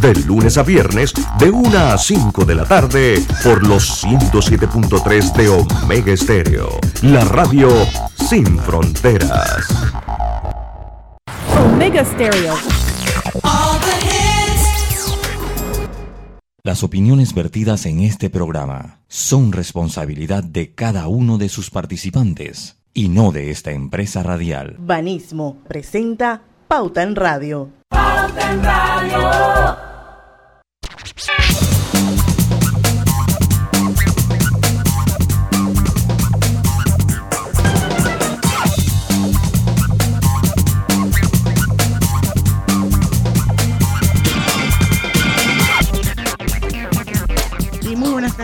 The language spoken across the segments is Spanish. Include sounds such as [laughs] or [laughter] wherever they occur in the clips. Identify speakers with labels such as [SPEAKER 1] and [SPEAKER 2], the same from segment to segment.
[SPEAKER 1] de lunes a viernes, de 1 a 5 de la tarde, por los 107.3 de Omega Estéreo. La radio sin fronteras.
[SPEAKER 2] Omega Stereo.
[SPEAKER 3] Las opiniones vertidas en este programa son responsabilidad de cada uno de sus participantes y no de esta empresa radial.
[SPEAKER 4] Banismo presenta Pauta en Radio.
[SPEAKER 5] Pauta en Radio.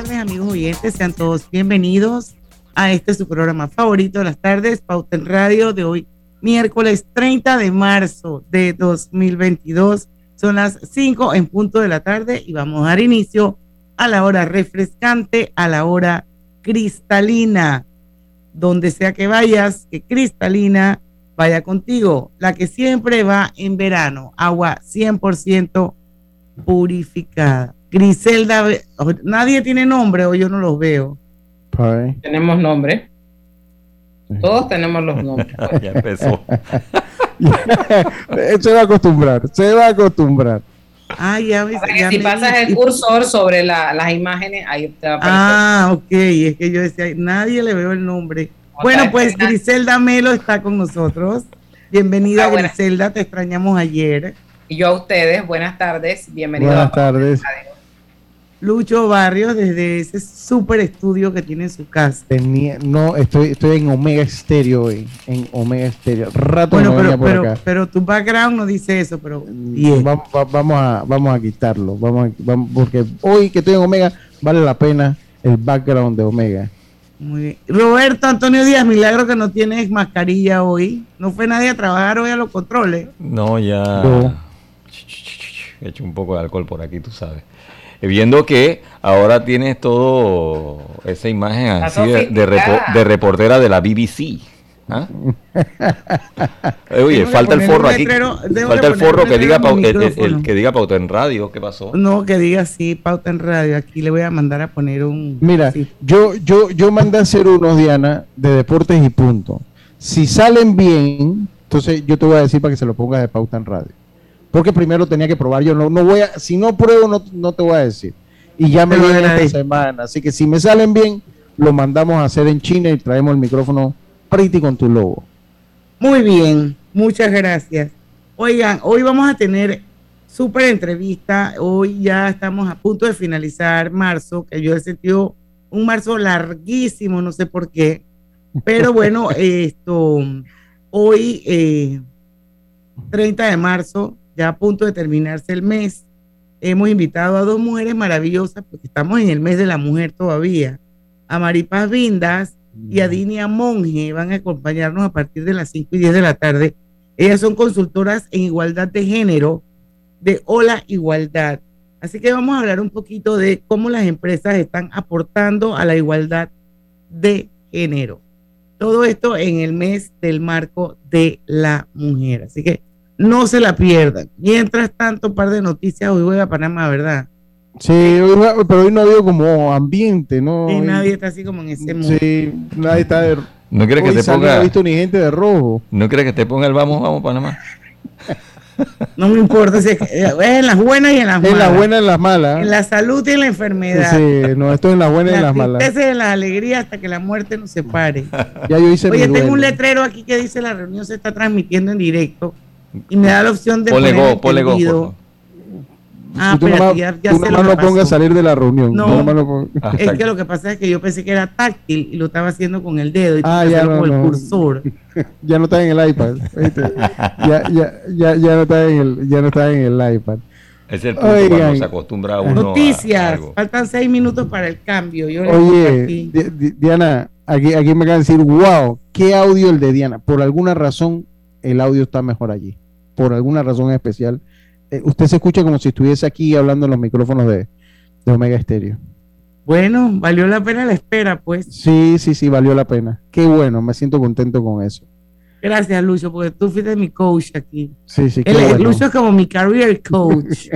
[SPEAKER 6] Tardes, amigos oyentes. Sean todos bienvenidos a este su programa favorito de las tardes, Pauta en Radio, de hoy, miércoles 30 de marzo de 2022. Son las 5 en punto de la tarde y vamos a dar inicio a la hora refrescante, a la hora cristalina. Donde sea que vayas, que cristalina vaya contigo. La que siempre va en verano, agua 100% purificada. Griselda, nadie tiene nombre o yo no los veo.
[SPEAKER 7] Tenemos nombre. Todos tenemos los nombres. [laughs]
[SPEAKER 8] ya empezó. [laughs] se va a acostumbrar, se va a acostumbrar.
[SPEAKER 6] Ah, ya,
[SPEAKER 7] si pasas el cursor sobre las imágenes, ahí te va a aparecer.
[SPEAKER 6] Ah, ok, es que yo decía, nadie le veo el nombre. Bueno, pues Griselda Melo está con nosotros. Bienvenida, ah, Griselda, te extrañamos ayer.
[SPEAKER 7] Y yo a ustedes, buenas tardes, bienvenidos.
[SPEAKER 8] Buenas tardes.
[SPEAKER 6] Lucho Barrios desde ese super estudio que tiene en su casa.
[SPEAKER 8] Tenía, no, estoy, estoy en Omega Estéreo hoy, en Omega Estéreo.
[SPEAKER 6] Rato bueno, pero, por acá. pero tu background no dice eso, pero
[SPEAKER 8] mm, vamos, vamos, a, vamos a quitarlo, vamos, vamos porque hoy que estoy en Omega vale la pena el background de Omega.
[SPEAKER 6] Muy bien. Roberto Antonio Díaz, milagro que no tienes mascarilla hoy. ¿No fue nadie a trabajar hoy a los controles?
[SPEAKER 8] No, ya.
[SPEAKER 9] He hecho un poco de alcohol por aquí, tú sabes. Eh, viendo que ahora tienes todo esa imagen así de, reportera de la BBC. ¿ah? Eh, oye, falta el forro aquí. falta el forro que diga, el, que diga pauta en radio. ¿Qué pasó?
[SPEAKER 6] No, que diga sí, pauta en radio. Aquí le voy a mandar a poner un.
[SPEAKER 8] Mira, yo, yo, yo mandé a hacer unos, Diana, de deportes y punto. Si salen bien, entonces yo te voy a decir para que se lo pongas de pauta en radio porque primero tenía que probar. Yo no, no voy a, si no pruebo, no, no te voy a decir. Y ya me viene esta semana. Así que si me salen bien, lo mandamos a hacer en China y traemos el micrófono pretty con tu logo.
[SPEAKER 6] Muy bien, muchas gracias. Oigan, hoy vamos a tener súper entrevista. Hoy ya estamos a punto de finalizar marzo, que yo he sentido un marzo larguísimo, no sé por qué. Pero bueno, [laughs] esto, hoy, eh, 30 de marzo, ya a punto de terminarse el mes, hemos invitado a dos mujeres maravillosas, porque estamos en el mes de la mujer todavía, a Maripaz Vindas y a Dinia Monge, van a acompañarnos a partir de las 5 y 10 de la tarde. Ellas son consultoras en igualdad de género de Hola Igualdad. Así que vamos a hablar un poquito de cómo las empresas están aportando a la igualdad de género. Todo esto en el mes del marco de la mujer. Así que no se la pierdan. Mientras tanto, un par de noticias. Hoy voy a Panamá, ¿verdad?
[SPEAKER 8] Sí, pero hoy no ha habido como ambiente, ¿no?
[SPEAKER 6] Y nadie está así como en ese mundo.
[SPEAKER 8] Sí, nadie está de.
[SPEAKER 9] No crees que te ponga.
[SPEAKER 8] No he visto ni gente de rojo.
[SPEAKER 9] ¿No crees que te ponga el vamos, vamos, Panamá? [laughs]
[SPEAKER 6] No me importa, es en las buenas y en las malas.
[SPEAKER 8] En las buenas y en las malas.
[SPEAKER 6] En la salud y en la enfermedad.
[SPEAKER 8] Sí, no, estoy en las buenas y en las malas.
[SPEAKER 6] y en la alegría hasta que la muerte nos separe. [laughs]
[SPEAKER 8] Ya yo hice
[SPEAKER 6] Oye, tengo un letrero aquí que dice la reunión se está transmitiendo en directo y me da la opción de
[SPEAKER 9] poner go, go,
[SPEAKER 6] Ah,
[SPEAKER 8] ya, ya no lo pongas a salir de la reunión.
[SPEAKER 6] No, no es que lo que pasa es que yo pensé que era táctil y lo estaba haciendo con el dedo y
[SPEAKER 8] ah, ya no,
[SPEAKER 6] con el cursor. [laughs]
[SPEAKER 8] ya no está en el iPad. ya, ya, ya, ya, no está en el, ya no está en el iPad.
[SPEAKER 9] Es el punto Oigan, cuando se acostumbra uno
[SPEAKER 6] Noticias. Faltan seis minutos para el cambio. Yo
[SPEAKER 8] Oye, Diana, aquí, aquí me acaban de decir, wow, qué audio el de Diana. Por alguna razón, el audio está mejor allí por alguna razón especial, eh, usted se escucha como si estuviese aquí hablando en los micrófonos de, Omega Estéreo.
[SPEAKER 6] Bueno, valió la pena la espera, pues.
[SPEAKER 8] Sí, sí, sí, valió la pena. Qué bueno, me siento contento con eso.
[SPEAKER 6] Gracias, Lucho, porque tú fuiste mi coach aquí.
[SPEAKER 8] Sí, sí, qué
[SPEAKER 6] El,
[SPEAKER 8] bueno.
[SPEAKER 6] Lucho es como mi career coach.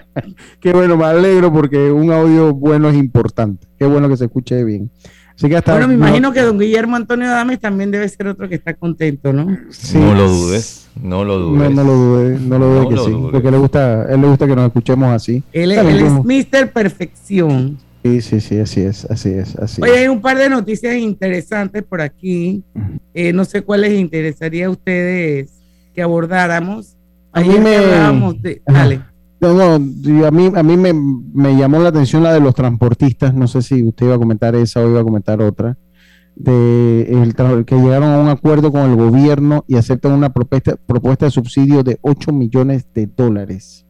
[SPEAKER 6] [laughs]
[SPEAKER 8] Qué bueno, me alegro porque un audio bueno es importante. Qué bueno que se escuche bien. Así que hasta
[SPEAKER 6] bueno, me
[SPEAKER 8] no-
[SPEAKER 6] imagino que don Guillermo Antonio Adames también debe ser otro que está contento, ¿no?
[SPEAKER 8] sí,
[SPEAKER 9] no lo dudes, no lo dudes.
[SPEAKER 8] No, no lo dude, no lo dude
[SPEAKER 9] No
[SPEAKER 8] que
[SPEAKER 9] lo
[SPEAKER 8] sí,
[SPEAKER 9] dudes.
[SPEAKER 8] porque le gusta, él le gusta que nos escuchemos así.
[SPEAKER 6] Él, es Mr. Perfección.
[SPEAKER 8] Sí, sí, sí, así es, así es, así
[SPEAKER 6] Oye, hay un par de noticias interesantes por aquí. Eh, no sé cuáles les interesaría a ustedes que abordáramos.
[SPEAKER 8] A mí
[SPEAKER 6] Ayer
[SPEAKER 8] me-
[SPEAKER 6] hablábamos de...
[SPEAKER 8] Ajá.
[SPEAKER 6] Dale.
[SPEAKER 8] No, no, a mí, a mí me, llamó la atención la de los transportistas. No sé si usted iba a comentar esa o iba a comentar otra. De que llegaron a un acuerdo con el gobierno y aceptan una propuesta, propuesta de subsidio de 8 millones de dólares.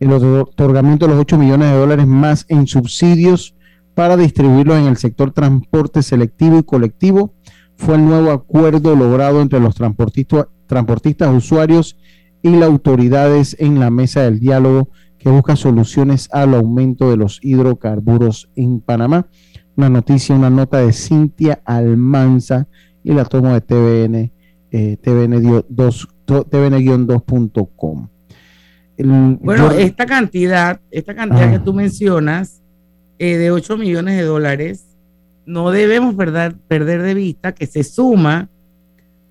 [SPEAKER 8] El otor- otorgamiento de los 8 millones de dólares más en subsidios para distribuirlos en el sector transporte selectivo y colectivo fue el nuevo acuerdo logrado entre los transportistas, transportistas usuarios y las autoridades en la mesa del diálogo que busca soluciones al aumento de los hidrocarburos en Panamá. Una noticia, una nota de Cintia Almanza y la tomo de TVN, eh, TVN-2, TVN-2.com. El-
[SPEAKER 6] Bueno,
[SPEAKER 8] yo-
[SPEAKER 6] esta cantidad, esta cantidad
[SPEAKER 8] Ah.
[SPEAKER 6] que tú mencionas, eh, de 8 millones de dólares, no debemos perder, perder de vista que se suma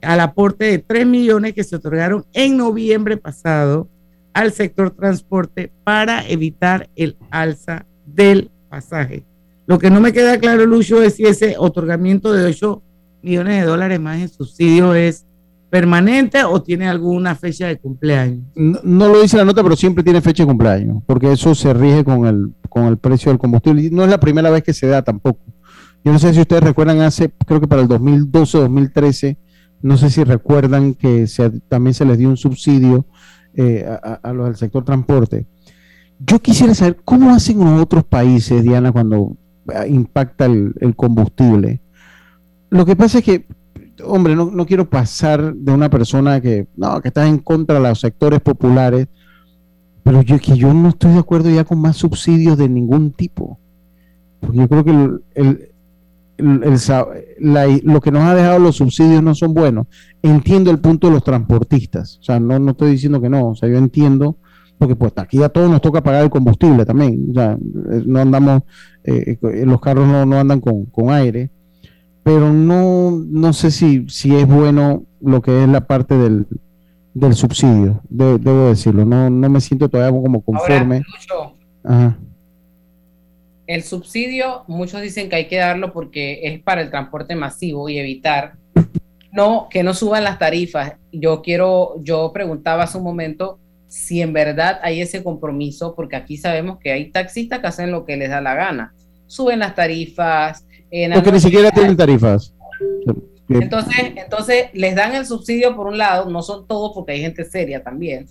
[SPEAKER 6] al aporte de 3 millones que se otorgaron en noviembre pasado al sector transporte para evitar el alza del pasaje. Lo que no me queda claro, Lucho, es si ese otorgamiento de 8 millones de dólares más en subsidio es permanente o tiene alguna fecha de cumpleaños.
[SPEAKER 8] no, lo dice la nota, pero siempre tiene fecha de cumpleaños, porque eso se rige con el, con el precio del combustible. No es la primera vez que se da tampoco. Yo no sé si ustedes recuerdan hace, creo que para el 2012, 2013, no sé si recuerdan que se- también se les dio un subsidio eh, a, los del sector transporte. Yo quisiera saber cómo hacen en otros países, Diana, cuando eh, impacta el, combustible. Lo que pasa es que, hombre, no, quiero pasar de una persona que, no, que está en contra de los sectores populares, pero yo que yo no estoy de acuerdo ya con más subsidios de ningún tipo. Porque yo creo que el- el- la- lo que nos ha dejado los subsidios no son buenos. Entiendo el punto de los transportistas. O sea, no, no estoy diciendo que no. O sea, yo entiendo, porque pues aquí a todos nos toca pagar el combustible también. O sea, eh, no andamos, eh, eh, los carros no, no andan con, con aire. Pero no, no sé si, si es bueno lo que es la parte del, del subsidio. de- debo decirlo. No, no me siento todavía como conforme.
[SPEAKER 7] Ahora, Lucho,
[SPEAKER 8] Ajá.
[SPEAKER 7] El subsidio, muchos dicen que hay que darlo porque es para el transporte masivo y evitar no que no suban las tarifas. Yo quiero, yo preguntaba hace un momento si en verdad hay ese compromiso, porque aquí sabemos que hay taxistas que hacen lo que les da la gana. Suben las tarifas. en
[SPEAKER 8] Porque ni siquiera tienen tarifas.
[SPEAKER 7] Entonces, entonces les dan el subsidio por un lado, no son todos porque hay gente seria también,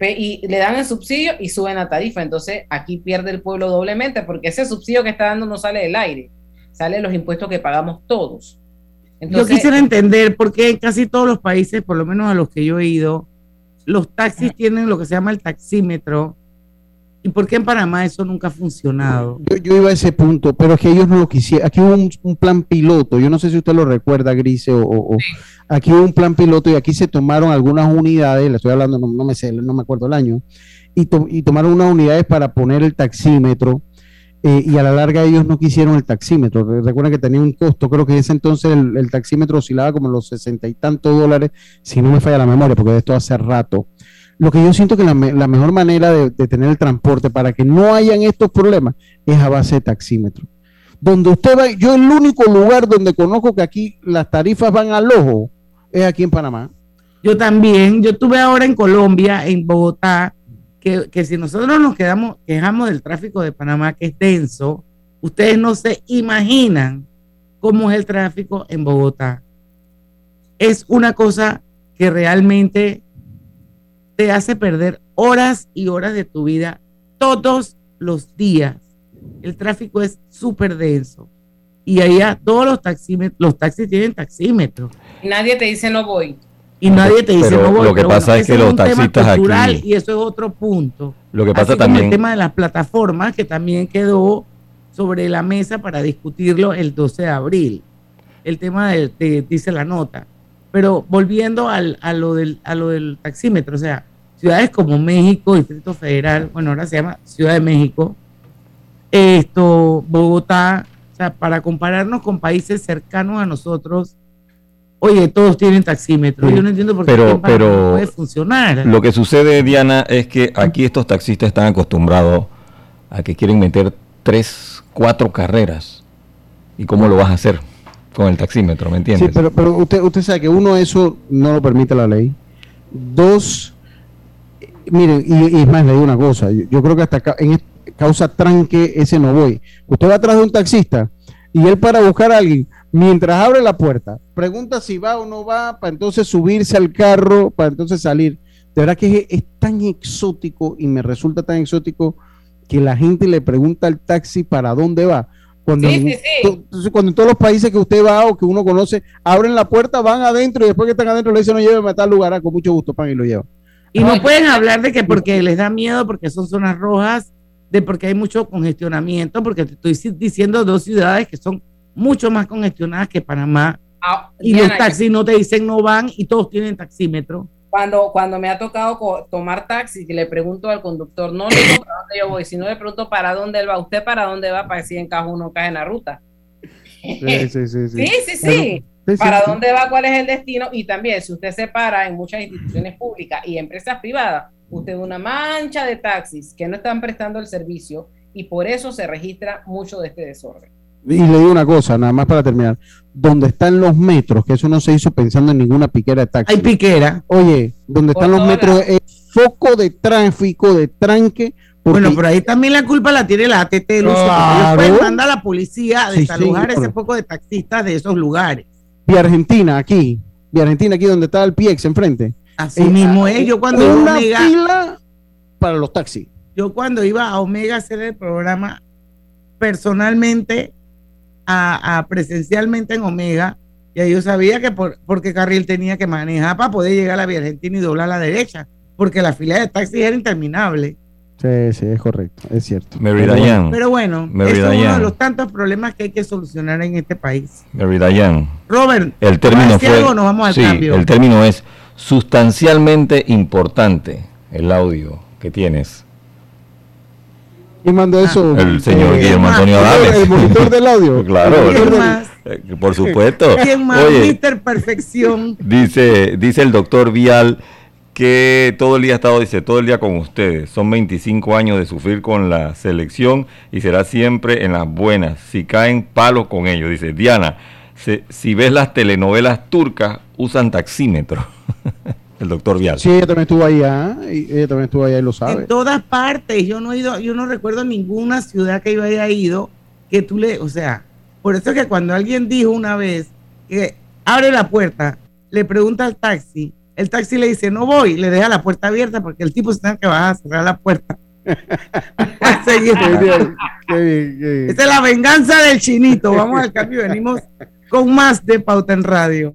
[SPEAKER 7] y le dan el subsidio y suben la tarifa. Entonces aquí pierde el pueblo doblemente porque ese subsidio que está dando no sale del aire, sale de los impuestos que pagamos todos.
[SPEAKER 6] Yo
[SPEAKER 7] Entonces,
[SPEAKER 6] quisiera entender por qué en casi todos los países, por lo menos a los que yo he ido, los taxis tienen lo que se llama el taxímetro. ¿Y por qué en Panamá eso nunca ha funcionado?
[SPEAKER 8] Yo, iba a ese punto, pero es que ellos no lo quisieron. Aquí hubo un, plan piloto, yo no sé si usted lo recuerda, Grise, o, o- aquí hubo un plan piloto y aquí se tomaron algunas unidades, le estoy hablando, no, me sé, no me acuerdo el año, y, to- y tomaron unas unidades para poner el taxímetro, eh, y a la larga ellos no quisieron el taxímetro. Re- Recuerden que tenía un costo, creo que en ese entonces el, el taxímetro oscilaba como los sesenta y tantos dólares, si no me falla la memoria, porque de esto hace rato. Lo que yo siento que la, me- la mejor manera de, de tener el transporte para que no hayan estos problemas es a base de taxímetro. Donde usted va, yo el único lugar donde conozco que aquí las tarifas van al ojo es aquí en Panamá.
[SPEAKER 6] Yo también, yo estuve ahora en Colombia, en Bogotá, que, que si nosotros nos quedamos, quejamos del tráfico de Panamá, que es denso, ustedes no se imaginan cómo es el tráfico en Bogotá. Es una cosa que realmente te hace perder horas y horas de tu vida todos los días. El tráfico es súper denso. Y allá todos los taxímetros, los taxis tienen taxímetros
[SPEAKER 7] nadie te dice no voy.
[SPEAKER 6] y nadie te dice
[SPEAKER 9] Pero
[SPEAKER 6] no voy.
[SPEAKER 9] lo que
[SPEAKER 6] pero
[SPEAKER 9] pasa es que los
[SPEAKER 6] un tema
[SPEAKER 9] taxistas
[SPEAKER 6] cultural
[SPEAKER 9] aquí-
[SPEAKER 6] y eso es otro punto.
[SPEAKER 9] Lo que
[SPEAKER 6] Así
[SPEAKER 9] pasa
[SPEAKER 6] como
[SPEAKER 9] también,
[SPEAKER 6] el tema de las plataformas que también quedó sobre la mesa para discutirlo el 12 de abril. El tema de, de- dice la nota. Pero volviendo al, a, lo del, a lo del taxímetro, o sea, ciudades como México, Distrito Federal, bueno, ahora se llama Ciudad de México, esto, Bogotá, o sea, para compararnos con países cercanos a nosotros, oye, todos tienen taxímetro. Yo no entiendo por qué
[SPEAKER 3] pero, pero
[SPEAKER 6] no puede funcionar.
[SPEAKER 3] Lo que sucede, Diana, es que aquí estos taxistas están acostumbrados a que quieren meter tres, cuatro carreras. ¿Y cómo lo vas a hacer con el taxímetro? ¿Me entiendes?
[SPEAKER 8] Sí, pero, usted, usted sabe que uno, eso no lo permite la ley. Dos, miren, y, más, le digo una cosa. Yo, creo que hasta acá, en causa tranque, ese no voy. Usted va atrás de un taxista y él para buscar a alguien, mientras abre la puerta, pregunta si va o no va, para entonces subirse al carro, para entonces salir. De verdad que es, es tan exótico y me resulta tan exótico que la gente le pregunta al taxi para dónde va. Cuando,
[SPEAKER 7] Sí,
[SPEAKER 8] en,
[SPEAKER 7] sí, sí.
[SPEAKER 8] to- entonces, cuando en todos los países que usted va o que uno conoce, abren la puerta, van adentro y después que están adentro le dicen, no lléveme a tal lugar, ah, con mucho gusto, pan y lo llevan.
[SPEAKER 6] Y no pueden hablar de que porque les da miedo, porque son zonas rojas, de porque hay mucho congestionamiento, porque te estoy diciendo dos ciudades que son mucho más congestionadas que Panamá.
[SPEAKER 7] Ah,
[SPEAKER 6] Y
[SPEAKER 7] Diana,
[SPEAKER 6] los taxis no te dicen no van y todos tienen taxímetro.
[SPEAKER 7] Cuando, cuando me ha tocado tomar taxi, que le pregunto al conductor, no le digo para dónde yo voy, sino le pregunto para dónde él va. ¿Usted para dónde va? Para que si encaja uno cae en la ruta.
[SPEAKER 8] Sí, sí, sí.
[SPEAKER 7] Sí, sí, sí.
[SPEAKER 8] Sí, sí,
[SPEAKER 7] ¿Para
[SPEAKER 8] sí.
[SPEAKER 7] dónde va? ¿Cuál es el destino? Y también, si usted se para en muchas instituciones públicas y empresas privadas, usted ve una mancha de taxis que no están prestando el servicio y por eso se registra mucho de este desorden.
[SPEAKER 8] Y le digo una cosa, nada más para terminar. Donde están los metros, que eso no se hizo pensando en ninguna piquera de taxi.
[SPEAKER 6] Hay piquera.
[SPEAKER 8] Oye, donde están los metros es foco de tráfico, de tranque. porque-
[SPEAKER 6] Bueno, pero ahí también la culpa la tiene la ATT. de Lucio,
[SPEAKER 8] Claro.
[SPEAKER 6] Ellos mandar a la policía a desalojar
[SPEAKER 8] sí,
[SPEAKER 6] ese poco de taxistas de esos lugares.
[SPEAKER 8] Vía Argentina, aquí. Vía Argentina, aquí donde está el PX enfrente.
[SPEAKER 6] Así
[SPEAKER 8] Eh,
[SPEAKER 6] mismo es. Yo cuando, iba a
[SPEAKER 8] Una
[SPEAKER 6] Omega,
[SPEAKER 8] fila para los taxis.
[SPEAKER 6] yo cuando iba a Omega a hacer el programa personalmente, a, a presencialmente en Omega, ya yo sabía que por, porque Carril tenía que manejar para poder llegar a la Vía Argentina y doblar a la derecha, porque la fila de taxis era interminable.
[SPEAKER 8] Sí, sí, es correcto, es cierto.
[SPEAKER 3] Mary
[SPEAKER 8] Pero bueno,
[SPEAKER 3] Dayan,
[SPEAKER 6] Pero bueno,
[SPEAKER 3] Mary
[SPEAKER 6] eso es uno de los tantos problemas que hay que solucionar en este país.
[SPEAKER 3] Mary Dayan,
[SPEAKER 6] Robert,
[SPEAKER 3] el término
[SPEAKER 6] ¿vas a decir
[SPEAKER 3] fue,
[SPEAKER 6] algo nos vamos al
[SPEAKER 3] sí,
[SPEAKER 6] cambio?
[SPEAKER 3] el término es sustancialmente importante el audio que tienes.
[SPEAKER 8] ¿Quién mandó eso?
[SPEAKER 3] El señor
[SPEAKER 8] Eh,
[SPEAKER 3] Guillermo
[SPEAKER 6] más?
[SPEAKER 3] Antonio Adames.
[SPEAKER 8] El monitor del audio. [laughs]
[SPEAKER 3] Claro,
[SPEAKER 8] El monitor
[SPEAKER 6] ¿Quién
[SPEAKER 8] del-
[SPEAKER 6] más?
[SPEAKER 3] Eh, Por supuesto. [laughs]
[SPEAKER 6] ¿Quién más?
[SPEAKER 3] Oye,
[SPEAKER 6] Mr. Perfección. [laughs]
[SPEAKER 3] dice, dice el doctor Vial que todo el día ha estado, dice, todo el día con ustedes. Son 25 años de sufrir con la selección y será siempre en las buenas. Si caen palos con ellos. Dice, Diana, se- si ves las telenovelas turcas, usan taxímetro. El doctor Vial.
[SPEAKER 8] Sí, ella también estuvo allá. Y ella también estuvo allá y lo sabe.
[SPEAKER 6] En todas partes. Yo no he ido, yo no recuerdo ninguna ciudad que yo haya ido que tú le, o sea, por eso es que cuando alguien dijo una vez que abre la puerta, le pregunta al taxi, el taxi le dice no voy, le deja la puerta abierta porque el tipo se tiene que bajar a cerrar la puerta. [laughs] A seguir.
[SPEAKER 8] Qué bien, qué bien, qué bien.
[SPEAKER 6] Esa es la venganza del chinito. Vamos al cambio y venimos con más de Pauta en Radio.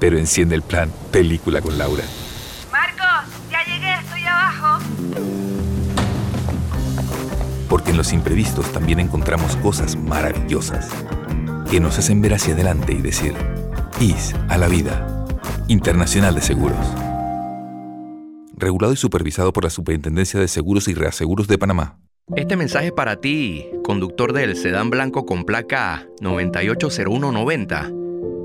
[SPEAKER 10] pero enciende el plan película con Laura.
[SPEAKER 11] Marcos, ya llegué, estoy abajo.
[SPEAKER 10] Porque en los imprevistos también encontramos cosas maravillosas que nos hacen ver hacia adelante y decir, IS a la vida. Internacional de Seguros. Regulado y supervisado por la Superintendencia de Seguros y Reaseguros de Panamá.
[SPEAKER 12] Este mensaje es para ti, conductor del sedán blanco con placa 980190.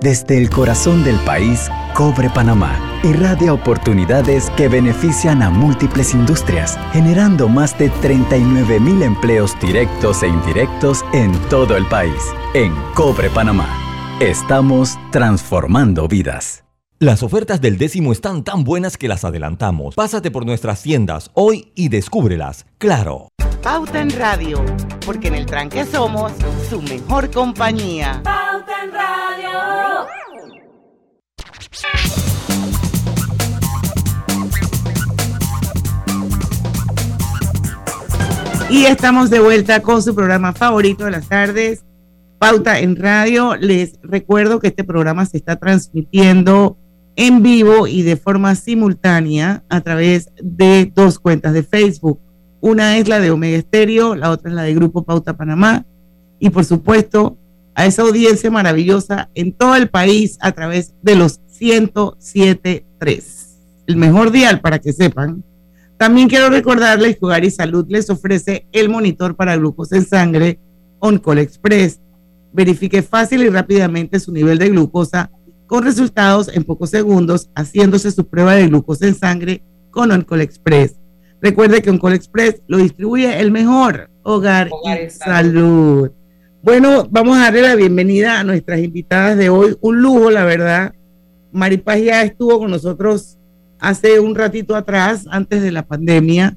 [SPEAKER 13] Desde el corazón del país, Cobre Panamá irradia oportunidades que benefician a múltiples industrias, generando más de 39 mil empleos directos e indirectos en todo el país. En Cobre Panamá, estamos transformando vidas.
[SPEAKER 3] Las ofertas del décimo están tan buenas que las adelantamos. Pásate por nuestras tiendas hoy y descúbrelas. Claro.
[SPEAKER 6] Pauta en Radio, porque en el tranque somos su mejor compañía.
[SPEAKER 5] Pauta en Radio.
[SPEAKER 6] Y estamos de vuelta con su programa favorito de las tardes, Pauta en Radio. Les recuerdo que este programa se está transmitiendo en vivo y de forma simultánea a través de dos cuentas de Facebook. Una es la de Omega Estéreo, la otra es la de Grupo Pauta Panamá. Y por supuesto, a esa audiencia maravillosa en todo el país a través de los 107.3. El mejor dial para que sepan. También quiero recordarles que Hogar y Salud les ofrece el monitor para glucosa en sangre OnCall Express. Verifique fácil y rápidamente su nivel de glucosa con resultados en pocos segundos haciéndose su prueba de glucosa en sangre con OnCall Express. Recuerde que OnCall Express lo distribuye el mejor Hogar, y Salud. Bueno, vamos a darle la bienvenida a nuestras invitadas de hoy. Un lujo, la verdad. Maripaz ya estuvo con nosotros hace un ratito atrás, antes de la pandemia.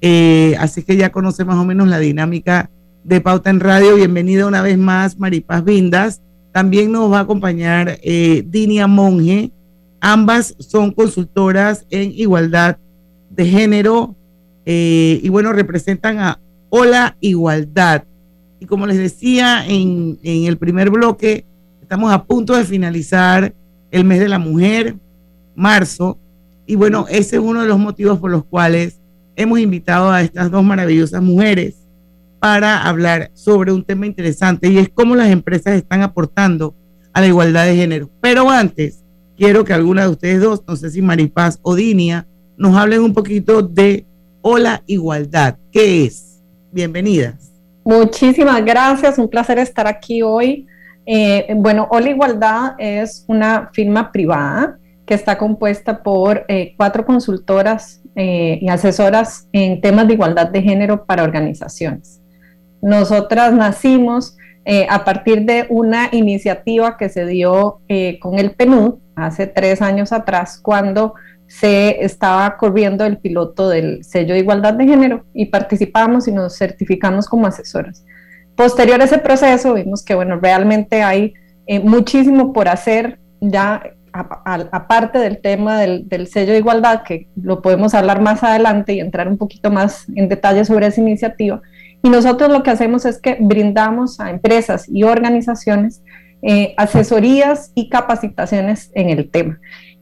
[SPEAKER 6] Eh, así que ya conoce más o menos la dinámica de Pauta en Radio. Bienvenida una vez más, Maripaz Vindas. También nos va a acompañar eh, Dinia Monge. Ambas son consultoras en igualdad de género eh, y bueno, representan a Hola Igualdad. Y como les decía en, en el primer bloque, estamos a punto de finalizar el mes de la mujer, marzo, y bueno, ese es uno de los motivos por los cuales hemos invitado a estas dos maravillosas mujeres para hablar sobre un tema interesante y es cómo las empresas están aportando a la igualdad de género. Pero antes, quiero que alguna de ustedes dos, no sé si Maripaz o Dinia, nos hablen un poquito de Hola Igualdad. ¿Qué es? Bienvenidas.
[SPEAKER 14] Muchísimas gracias, un placer estar aquí hoy. Eh, bueno, Hola Igualdad es una firma privada que está compuesta por eh, cuatro consultoras eh, y asesoras en temas de igualdad de género para organizaciones. Nosotras nacimos eh, a partir de una iniciativa que se dio con el PNUD hace tres años atrás, cuando se estaba corriendo el piloto del sello de igualdad de género y participamos y nos certificamos como asesoras. Posterior a ese proceso vimos que, bueno, realmente hay muchísimo por hacer ya aparte del tema del, sello de igualdad, que lo podemos hablar más adelante y entrar un poquito más en detalle sobre esa iniciativa, y nosotros lo que hacemos es que brindamos a empresas y organizaciones eh, asesorías y capacitaciones en el tema.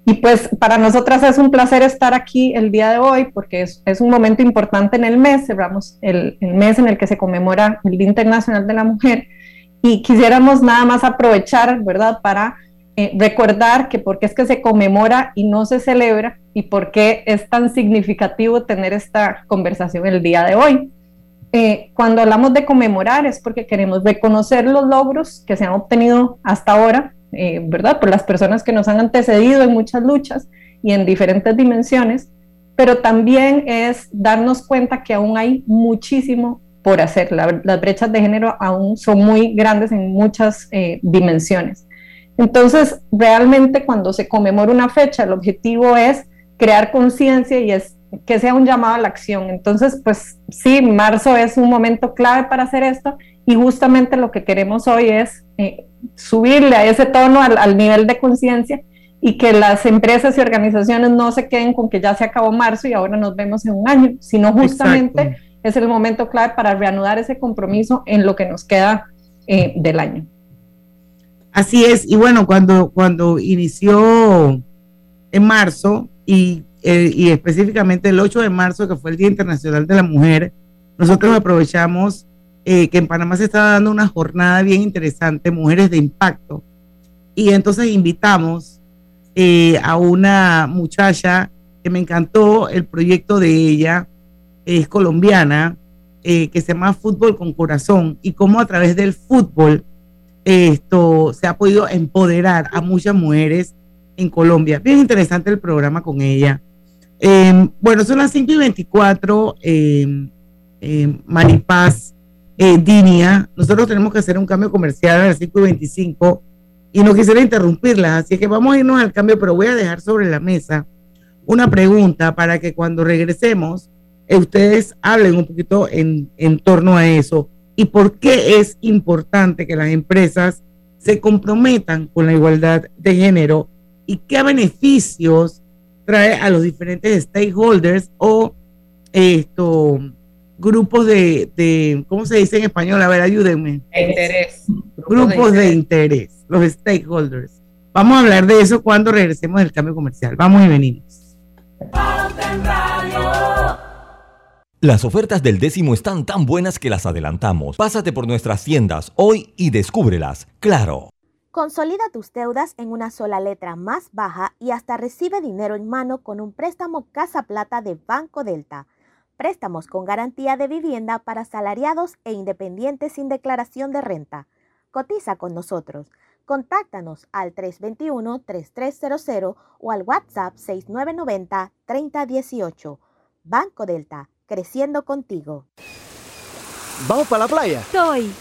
[SPEAKER 14] Y pues para nosotras es un placer estar aquí el día de hoy porque es, un momento importante en el mes, cerramos el, mes en el que se conmemora el Día Internacional de la Mujer y quisiéramos nada más aprovechar, ¿verdad?, para eh, recordar que por qué es que se conmemora y no se celebra y por qué es tan significativo tener esta conversación el día de hoy. Eh, cuando hablamos de conmemorar es porque queremos reconocer los logros que se han obtenido hasta ahora, eh, ¿verdad? Por las personas que nos han antecedido en muchas luchas y en diferentes dimensiones, pero también es darnos cuenta que aún hay muchísimo por hacer. las brechas de género aún son muy grandes en muchas dimensiones. Entonces, realmente cuando se conmemora una fecha, el objetivo es crear conciencia y es que sea un llamado a la acción. Entonces, pues sí, marzo es un momento clave para hacer esto y justamente lo que queremos hoy es eh, subirle a ese tono al, nivel de conciencia y que las empresas y organizaciones no se queden con que ya se acabó marzo y ahora nos vemos en un año, sino justamente es el momento clave para reanudar ese compromiso en lo que nos queda eh, del año.
[SPEAKER 6] Así es, y bueno, cuando, cuando inició en marzo y, eh, y específicamente el 8 de marzo, que fue el Día Internacional de la Mujer, nosotros aprovechamos eh, que en Panamá se estaba dando una jornada bien interesante, Mujeres de Impacto, y entonces invitamos eh, a una muchacha que me encantó el proyecto de ella, es colombiana, que se llama Fútbol con Corazón, y cómo a través del fútbol esto se ha podido empoderar a muchas mujeres en Colombia. Bien interesante el programa con ella. Eh, bueno, son las 5 y 24. Eh, eh, Maripaz, eh, Dinia, nosotros tenemos que hacer un cambio comercial a las 5 y 25 y no quisiera interrumpirlas, así que vamos a irnos al cambio, pero voy a dejar sobre la mesa una pregunta para que cuando regresemos eh, ustedes hablen un poquito en, en torno a eso y por qué es importante que las empresas se comprometan con la igualdad de género y qué beneficios trae a los diferentes stakeholders o esto grupos de, de ¿cómo se dice en español? A ver, ayúdenme.
[SPEAKER 14] Interés.
[SPEAKER 6] Grupos de interés, los stakeholders. Vamos a hablar de eso cuando regresemos del cambio comercial. Vamos y venimos.
[SPEAKER 3] Las ofertas del décimo están tan buenas que las adelantamos. Pásate por nuestras tiendas hoy y descúbrelas. Claro.
[SPEAKER 15] Consolida tus deudas en una sola letra más baja y hasta recibe dinero en mano con un préstamo Casa Plata de Banco Delta. Préstamos con garantía de vivienda para salariados e independientes sin declaración de renta. Cotiza con nosotros. Contáctanos al 321-3300 o al WhatsApp 6990-3018. Banco Delta, creciendo contigo.
[SPEAKER 16] ¿Vamos para la playa?
[SPEAKER 17] Estoy.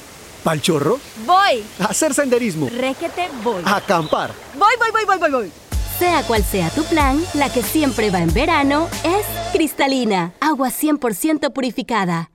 [SPEAKER 16] ¿Pal chorro?
[SPEAKER 17] Voy.
[SPEAKER 16] ¿A hacer senderismo?
[SPEAKER 17] Réquete, voy.
[SPEAKER 16] ¿A acampar?
[SPEAKER 17] Voy, voy, voy, voy, voy, voy.
[SPEAKER 18] Sea cual sea tu plan, la que siempre va en verano es cristalina, agua 100% purificada.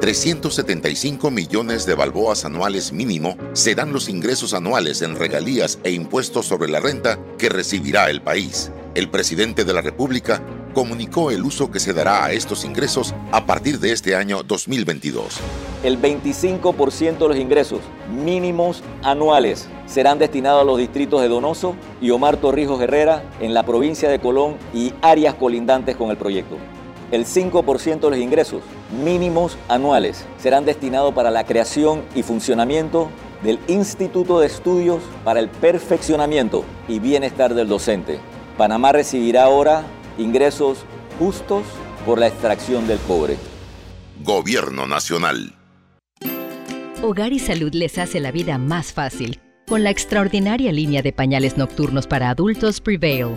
[SPEAKER 19] 375 millones de balboas anuales mínimo serán los ingresos anuales en regalías e impuestos sobre la renta que recibirá el país. El presidente de la República comunicó el uso que se dará a estos ingresos a partir de este año 2022.
[SPEAKER 20] El 25% de los ingresos mínimos anuales serán destinados a los distritos de Donoso y Omar Torrijos Herrera en la provincia de Colón y áreas colindantes con el proyecto. El 5% de los ingresos mínimos anuales serán destinados para la creación y funcionamiento del Instituto de Estudios para el Perfeccionamiento y Bienestar del Docente. Panamá recibirá ahora ingresos justos por la extracción del cobre.
[SPEAKER 19] Gobierno Nacional.
[SPEAKER 2] Hogar y Salud les hace la vida más fácil con la extraordinaria línea de pañales nocturnos para adultos Prevail.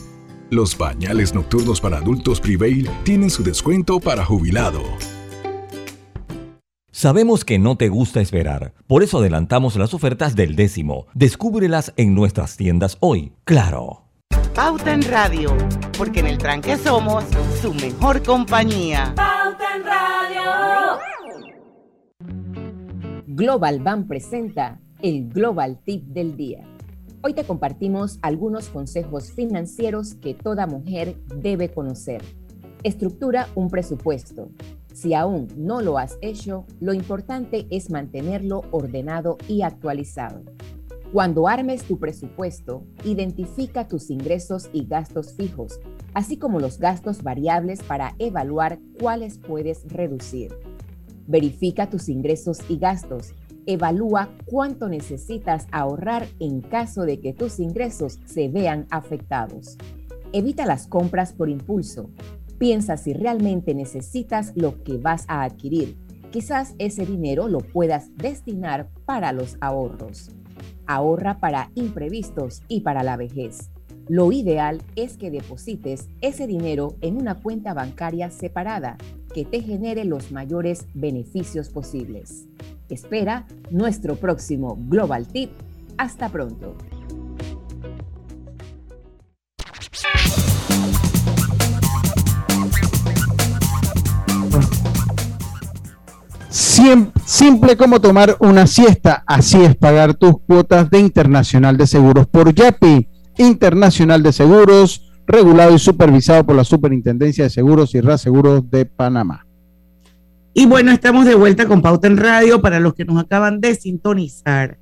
[SPEAKER 21] Los pañales nocturnos para adultos Prevail tienen su descuento para jubilado.
[SPEAKER 3] Sabemos que no te gusta esperar, por eso adelantamos las ofertas del décimo. Descúbrelas en nuestras tiendas hoy. Claro.
[SPEAKER 6] Pauta en Radio, porque en el tranque somos su mejor compañía.
[SPEAKER 5] Pauta en Radio.
[SPEAKER 22] Global Bank presenta el Global Tip del Día. Hoy te compartimos algunos consejos financieros que toda mujer debe conocer. Estructura un presupuesto. Si aún no lo has hecho, lo importante es mantenerlo ordenado y actualizado. Cuando armes tu presupuesto, identifica tus ingresos y gastos fijos, así como los gastos variables para evaluar cuáles puedes reducir. Verifica tus ingresos y gastos. Evalúa cuánto necesitas ahorrar en caso de que tus ingresos se vean afectados. Evita las compras por impulso. Piensa si realmente necesitas lo que vas a adquirir. Quizás ese dinero lo puedas destinar para los ahorros. Ahorra para imprevistos y para la vejez. Lo ideal es que deposites ese dinero en una cuenta bancaria separada que te genere los mayores beneficios posibles. Espera nuestro próximo Global Tip. Hasta pronto.
[SPEAKER 23] Simple como tomar una siesta, así es pagar tus cuotas de Internacional de Seguros por YAPI. Internacional de Seguros, regulado y supervisado por la Superintendencia de Seguros y Reaseguros de Panamá.
[SPEAKER 6] Y bueno, estamos de vuelta con Pauta en Radio para los que nos acaban de sintonizar.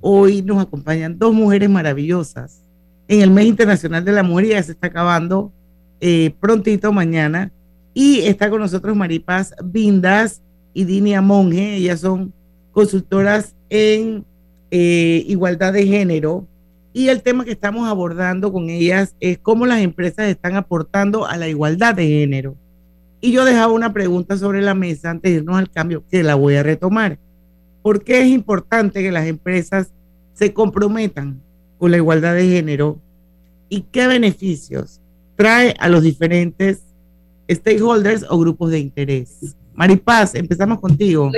[SPEAKER 6] Hoy nos acompañan dos mujeres maravillosas en el mes internacional de la mujer, ya se está acabando eh, prontito mañana. Y está con nosotros Maripaz Vindas y Dinia Monge, ellas son consultoras en eh, igualdad de género. Y el tema que estamos abordando con ellas es cómo las empresas están aportando a la igualdad de género. Y yo dejaba una pregunta sobre la mesa antes de irnos al cambio, que la voy a retomar. ¿Por qué es importante que las empresas se comprometan con la igualdad de género y qué beneficios trae a los diferentes stakeholders o grupos de interés? Maripaz, empezamos contigo.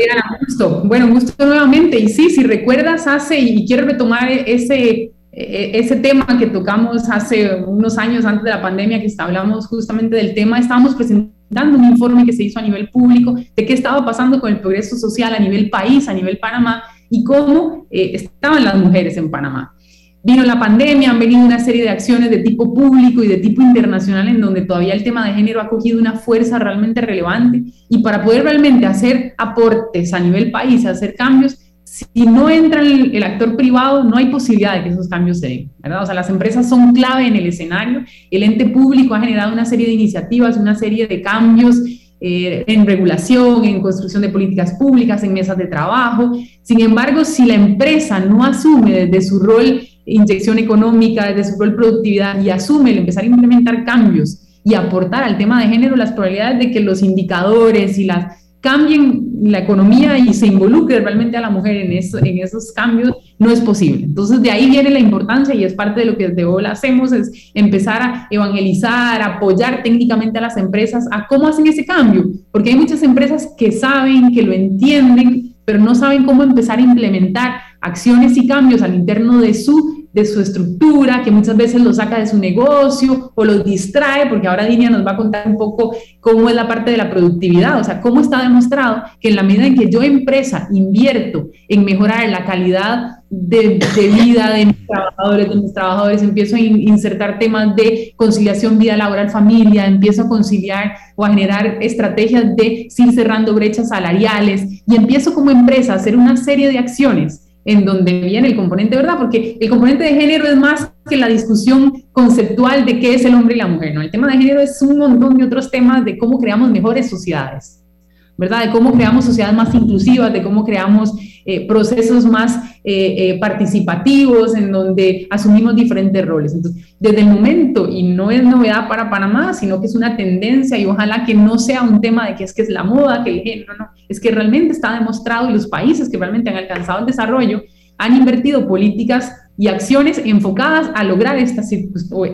[SPEAKER 24] Bueno, gusto nuevamente. Y sí, si recuerdas hace, y quiero retomar ese, ese tema que tocamos hace unos años antes de la pandemia, que hablamos justamente del tema, estábamos presentando un informe que se hizo a nivel público de qué estaba pasando con el progreso social a nivel país, a nivel Panamá, y cómo eh, estaban las mujeres en Panamá. Vino la pandemia, han venido una serie de acciones de tipo público y de tipo internacional en donde todavía el tema de género ha cogido una fuerza realmente relevante y para poder realmente hacer aportes a nivel país, hacer cambios, si no entra el, actor privado, no hay posibilidad de que esos cambios se den, ¿verdad? O sea, las empresas son clave en el escenario, el ente público ha generado una serie de iniciativas, una serie de cambios eh, en regulación, en construcción de políticas públicas, en mesas de trabajo. Sin embargo, si la empresa no asume desde su rol inyección económica, desde su rol productividad y asume el empezar a implementar cambios y aportar al tema de género, las probabilidades de que los indicadores y las cambien la economía y se involucre realmente a la mujer en, eso, en esos cambios, no es posible. Entonces, de ahí viene la importancia y es parte de lo que desde hoy hacemos, es empezar a evangelizar, apoyar técnicamente a las empresas a cómo hacen ese cambio, porque hay muchas empresas que saben, que lo entienden, pero no saben cómo empezar a implementar acciones y cambios al interno de su de su estructura, que muchas veces lo saca de su negocio o los distrae, porque ahora Dinia nos va a contar un poco cómo es la parte de la productividad, o sea, cómo está demostrado que en la medida en que yo empresa invierto en mejorar la calidad de, vida de mis trabajadores, de mis trabajadores, empiezo a insertar temas de conciliación vida laboral familia, empiezo a conciliar o a generar estrategias de ir cerrando brechas salariales y empiezo como empresa a hacer una serie de acciones en donde viene el componente, ¿verdad? Porque el componente de género es más que la discusión conceptual de qué es el hombre y la mujer, ¿no? El tema de género es un montón de otros temas de cómo creamos mejores sociedades. ¿Verdad? De cómo creamos sociedades más inclusivas, de cómo creamos eh, procesos más eh, eh, participativos, en donde asumimos diferentes roles. Entonces, desde el momento, y no es novedad para Panamá, sino que es una tendencia y ojalá que no sea un tema de que es que es la moda, que el género, no, es que realmente está demostrado y los países que realmente han alcanzado el desarrollo han invertido políticas y acciones enfocadas a lograr esta,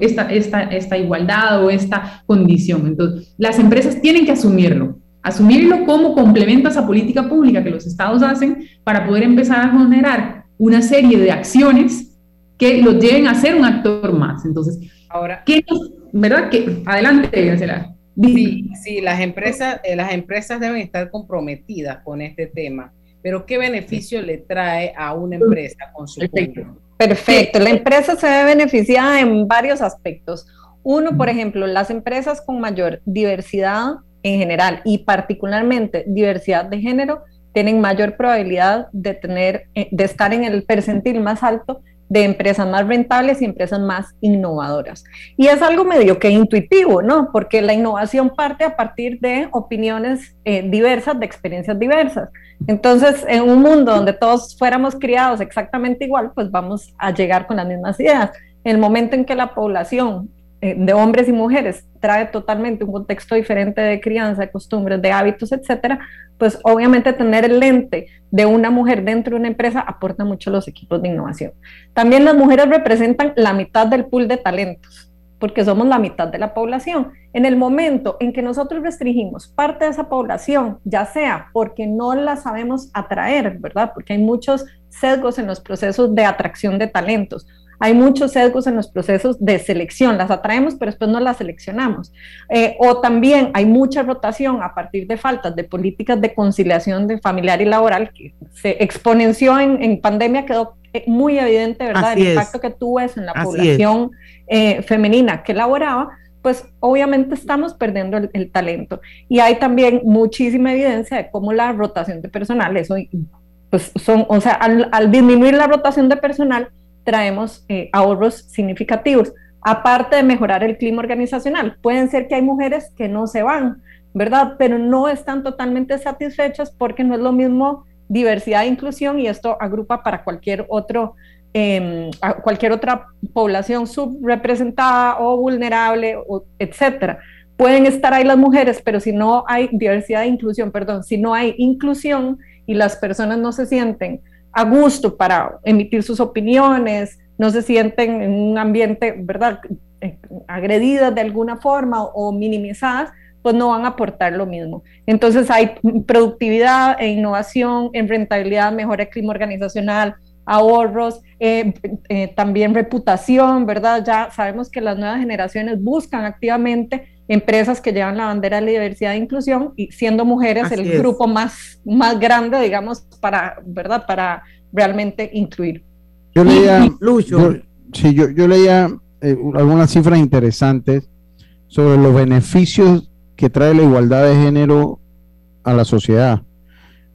[SPEAKER 24] esta, esta igualdad o esta condición. Entonces, las empresas tienen que asumirlo asumirlo como complemento a esa política pública que los estados hacen para poder empezar a generar una serie de acciones que los lleven a ser un actor más. Entonces, ahora, ¿qué, ¿verdad? Que, adelante, Graciela.
[SPEAKER 25] Sí, sí, las empresas, eh, las empresas deben estar comprometidas con este tema, pero ¿qué beneficio le trae a una empresa con su
[SPEAKER 14] Perfecto. Perfecto, la empresa se ve beneficiada en varios aspectos. Uno, por ejemplo, las empresas con mayor diversidad en general y particularmente diversidad de género tienen mayor probabilidad de tener, eh, de estar en el percentil más alto de empresas más rentables y empresas más innovadoras. Y es algo medio que intuitivo, ¿no? Porque la innovación parte a partir de opiniones eh, diversas, de experiencias diversas. Entonces, en un mundo donde todos fuéramos criados exactamente igual, pues vamos a llegar con las mismas ideas. El momento en que la población de hombres y mujeres trae totalmente un contexto diferente de crianza, de costumbres, de hábitos, etcétera, pues obviamente tener el lente de una mujer dentro de una empresa aporta mucho a los equipos de innovación. También las mujeres representan la mitad del pool de talentos, porque somos la mitad de la población. En el momento en que nosotros restringimos parte de esa población, ya sea porque no la sabemos atraer, ¿verdad? Porque hay muchos sesgos en los procesos de atracción de talentos hay muchos sesgos en los procesos de selección, las atraemos pero después no las seleccionamos. Eh, o también hay mucha rotación a partir de faltas de políticas de conciliación de familiar y laboral que se exponenció en, pandemia, quedó eh, muy evidente, ¿verdad? el impacto que tuvo eso en la población eh, femenina que laboraba pues obviamente estamos perdiendo el, talento. Y hay también muchísima evidencia de cómo la rotación de personal, eso, pues son, o sea, al disminuir la rotación de personal, traemos eh, ahorros significativos. Aparte de mejorar el clima organizacional, pueden ser que hay mujeres que no se van, ¿verdad? Pero no están totalmente satisfechas porque no es lo mismo diversidad e inclusión y esto agrupa para cualquier otro em, cualquier otra población subrepresentada o vulnerable, o, etcétera. Pueden estar ahí las mujeres, pero si no hay diversidad e inclusión, perdón, si no hay inclusión y las personas no se sienten a gusto para emitir sus opiniones, no se sienten en un ambiente, ¿verdad?, eh, agredidas de alguna forma o minimizadas, pues no van a aportar lo mismo. Entonces hay productividad e innovación en rentabilidad, mejora el clima organizacional, ahorros, eh, eh, también reputación, ¿verdad? Ya sabemos que las nuevas generaciones buscan activamente empresas que llevan la bandera de la diversidad e inclusión y siendo mujeres el grupo más, más grande, digamos, para, ¿verdad? Para realmente incluir.
[SPEAKER 8] Yo leía, yo, sí, yo, yo leía eh, algunas cifras interesantes sobre los beneficios que trae la igualdad de género a la sociedad.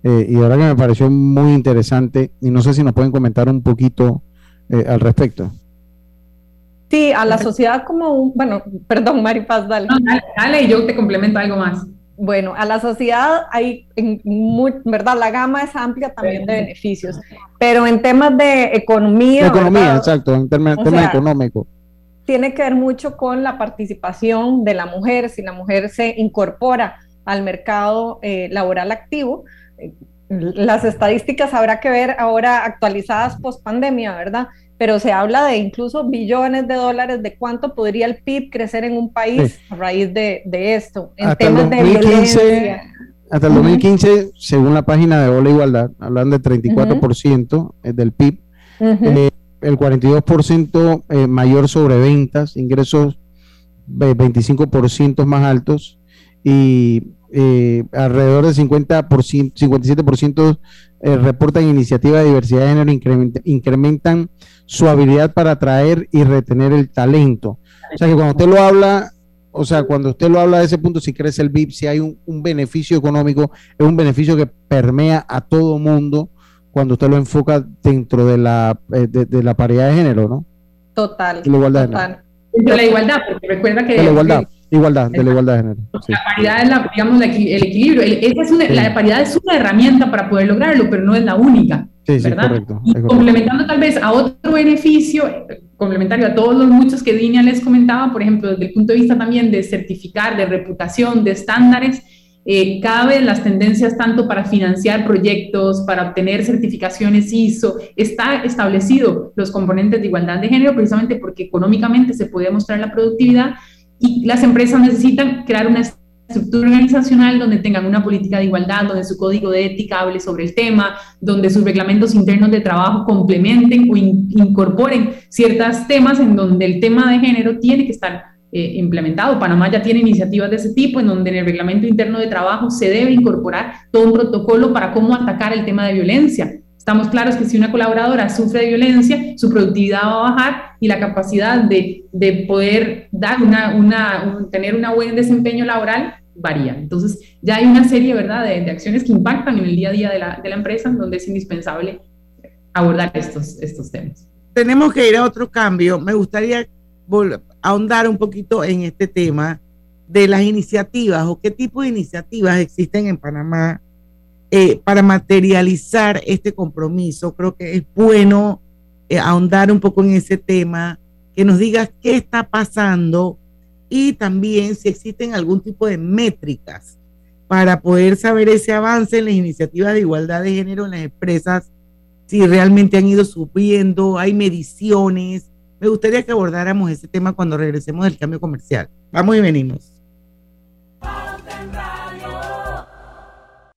[SPEAKER 8] Eh, y ahora que me pareció muy interesante, y no sé si nos pueden comentar un poquito eh, al respecto.
[SPEAKER 14] Sí, a la sociedad como un, bueno, perdón, Maripaz, dale.
[SPEAKER 24] dale. y yo te complemento algo más.
[SPEAKER 14] Bueno, a la sociedad hay, en ¿verdad? La gama es amplia también de beneficios, pero en temas de economía.
[SPEAKER 8] economía, exacto, en temas, económicos.
[SPEAKER 14] Tiene que ver mucho con la participación de la mujer, si la mujer se incorpora al mercado eh, laboral activo. Eh, las estadísticas habrá que ver ahora actualizadas post pandemia, ¿verdad? Pero se habla de incluso billones de dólares de cuánto podría el PIB crecer en un país a raíz de, esto, en
[SPEAKER 8] hasta temas el 2015, de Hasta el 2015, según la página de Ola Igualdad, hablan de 34% eh, del PIB, eh, el 42% eh, mayor sobre ventas, ingresos 25% más altos y alrededor del 50%, 57% reportan iniciativas de diversidad de género, incrementan su habilidad para atraer y retener el talento. O sea que cuando usted lo habla, o sea, cuando usted lo habla de ese punto, si crece el BIP, si hay un, beneficio económico, es un beneficio que permea a todo mundo cuando usted lo enfoca dentro de la, eh, de, la paridad de género, ¿no?
[SPEAKER 14] Total.
[SPEAKER 8] La igualdad
[SPEAKER 24] de la igualdad, porque recuerda que...
[SPEAKER 8] De la igualdad. Igualdad, de la igualdad de género.
[SPEAKER 24] La paridad es la, digamos, el equilibrio. La paridad es una herramienta para poder lograrlo, pero no es la única. Sí, ¿verdad? correcto, y complementando tal vez a otro beneficio, complementario a todos los muchos que Dina les comentaba, por ejemplo, desde el punto de vista también de certificar, de reputación, de estándares, eh, cada vez las tendencias tanto para financiar proyectos, para obtener certificaciones ISO, está establecido los componentes de igualdad de género precisamente porque económicamente se puede mostrar la productividad y las empresas necesitan crear una estructura organizacional donde tengan una política de igualdad, donde su código de ética hable sobre el tema, donde sus reglamentos internos de trabajo complementen o incorporen ciertos temas en donde el tema de género tiene que estar eh, implementado. Panamá ya tiene iniciativas de ese tipo en donde en el reglamento interno de trabajo se debe incorporar todo un protocolo para cómo atacar el tema de violencia. Estamos claros que si una colaboradora sufre de violencia, su productividad va a bajar y la capacidad de, de poder dar una, una, tener un buen desempeño laboral varía. Entonces, ya hay una serie, ¿verdad?, de, acciones que impactan en el día a día de la, de la empresa, donde es indispensable abordar estos, estos temas.
[SPEAKER 6] tenemos que ir a otro cambio. Me gustaría ahondar un poquito en este tema de las iniciativas o qué tipo de iniciativas existen en Panamá eh, para materializar este compromiso. Creo que es bueno eh, ahondar un poco en ese tema, que nos digas qué está pasando y también si existen algún tipo de métricas para poder saber ese avance en las iniciativas de igualdad de género en las empresas, si realmente han ido subiendo, hay mediciones. Me gustaría que abordáramos ese tema cuando regresemos del cambio comercial. Vamos y venimos.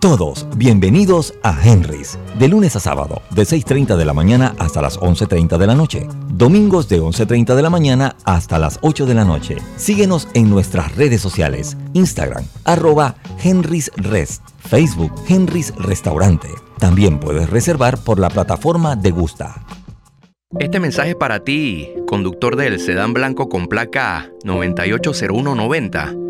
[SPEAKER 3] Todos bienvenidos a Henry's, de lunes a sábado, de 6.30 de la mañana hasta las 11.30 de la noche. Domingos de 11.30 de la mañana hasta las 8 de la noche. Síguenos en nuestras redes sociales, Instagram, arroba Henry's Rest, Facebook Henry's Restaurante. También puedes reservar por la plataforma de Gusta.
[SPEAKER 12] Este mensaje para ti, conductor del sedán blanco con placa 980190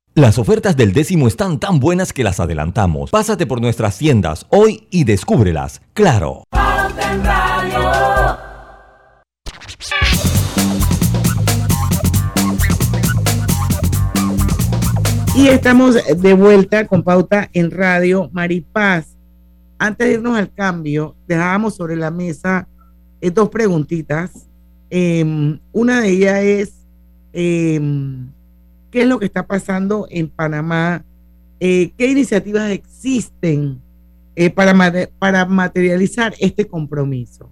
[SPEAKER 3] Las ofertas del décimo están tan buenas que las adelantamos. Pásate por nuestras tiendas hoy y descúbrelas. Claro.
[SPEAKER 6] Y estamos de vuelta con pauta en radio Maripaz. Antes de irnos al cambio, dejábamos sobre la mesa eh, dos preguntitas. Em, una de ellas es, em, ¿qué es lo que está pasando en Panamá? Eh, ¿Qué iniciativas existen eh, para, para materializar este compromiso?